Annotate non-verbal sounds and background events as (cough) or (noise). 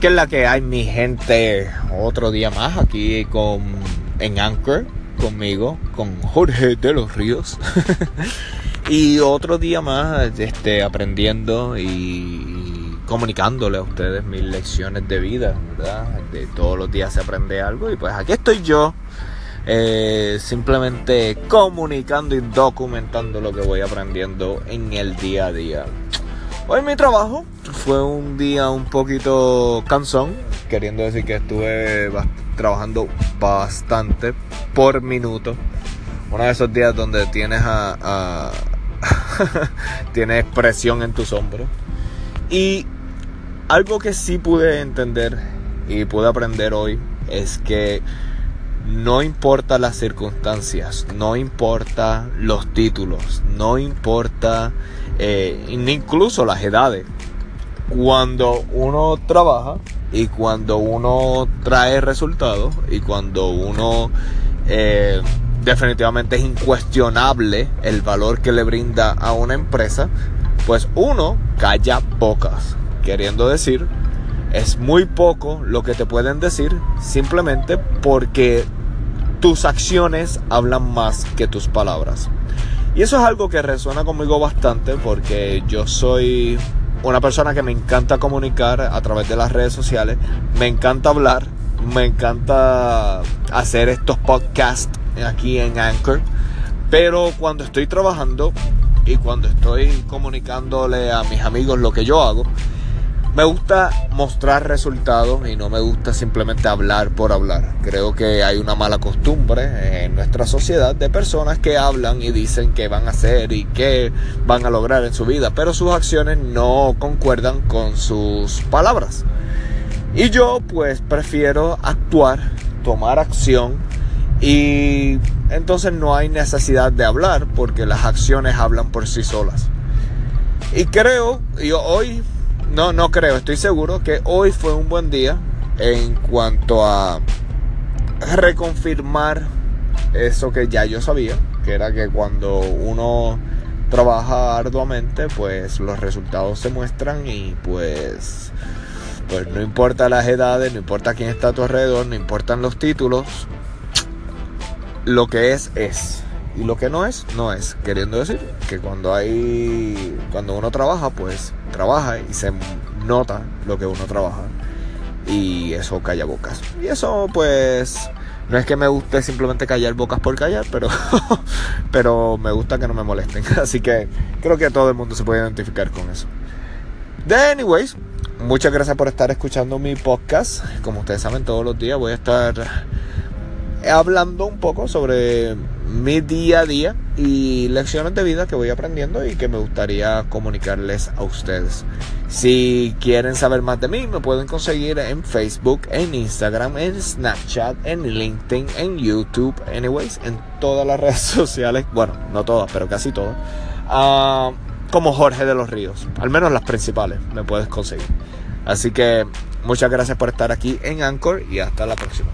¿Qué es la que hay, mi gente? Otro día más aquí con en Anchor conmigo, con Jorge de los Ríos. (laughs) y otro día más este, aprendiendo y comunicándole a ustedes mis lecciones de vida. De todos los días se aprende algo y pues aquí estoy yo. Eh, simplemente comunicando y documentando lo que voy aprendiendo en el día a día. Hoy mi trabajo fue un día un poquito cansón, queriendo decir que estuve trabajando bastante por minuto. Uno de esos días donde tienes a, (laughs) tienes presión en tus hombros. Y algo que sí pude entender y pude aprender hoy es que no importa las circunstancias, no importa los títulos, no importa eh, incluso las edades. Cuando uno trabaja y cuando uno trae resultados y cuando uno eh, definitivamente es incuestionable el valor que le brinda a una empresa, pues uno calla pocas. Queriendo decir, es muy poco lo que te pueden decir simplemente porque tus acciones hablan más que tus palabras. Y eso es algo que resuena conmigo bastante porque yo soy una persona que me encanta comunicar a través de las redes sociales, me encanta hablar, me encanta hacer estos podcasts aquí en Anchor, pero cuando estoy trabajando y cuando estoy comunicándole a mis amigos lo que yo hago, me gusta mostrar resultados y no me gusta simplemente hablar por hablar. Creo que hay una mala costumbre en nuestra sociedad de personas que hablan y dicen qué van a hacer y qué van a lograr en su vida, pero sus acciones no concuerdan con sus palabras. Y yo pues prefiero actuar, tomar acción y entonces no hay necesidad de hablar porque las acciones hablan por sí solas. Y creo, yo hoy no, no creo, estoy seguro que hoy fue un buen día en cuanto a reconfirmar eso que ya yo sabía, que era que cuando uno trabaja arduamente, pues los resultados se muestran y pues pues no importa las edades, no importa quién está a tu alrededor, no importan los títulos, lo que es es. Y lo que no es no es. Queriendo decir que cuando hay cuando uno trabaja pues trabaja y se nota lo que uno trabaja. Y eso calla bocas. Y eso pues no es que me guste simplemente callar bocas por callar pero (laughs) pero me gusta que no me molesten. (laughs) Así que creo que todo el mundo se puede identificar con eso. De anyways muchas gracias por estar escuchando mi podcast. Como ustedes saben todos los días voy a estar hablando un poco sobre mi día a día y lecciones de vida que voy aprendiendo y que me gustaría comunicarles a ustedes. Si quieren saber más de mí, me pueden conseguir en Facebook, en Instagram, en Snapchat, en LinkedIn, en YouTube, anyways, en todas las (laughs) redes sociales, bueno, no todas, pero casi todas, ah, como Jorge de los Ríos, al menos las principales me puedes conseguir. Así que muchas gracias por estar aquí en Anchor y hasta la próxima.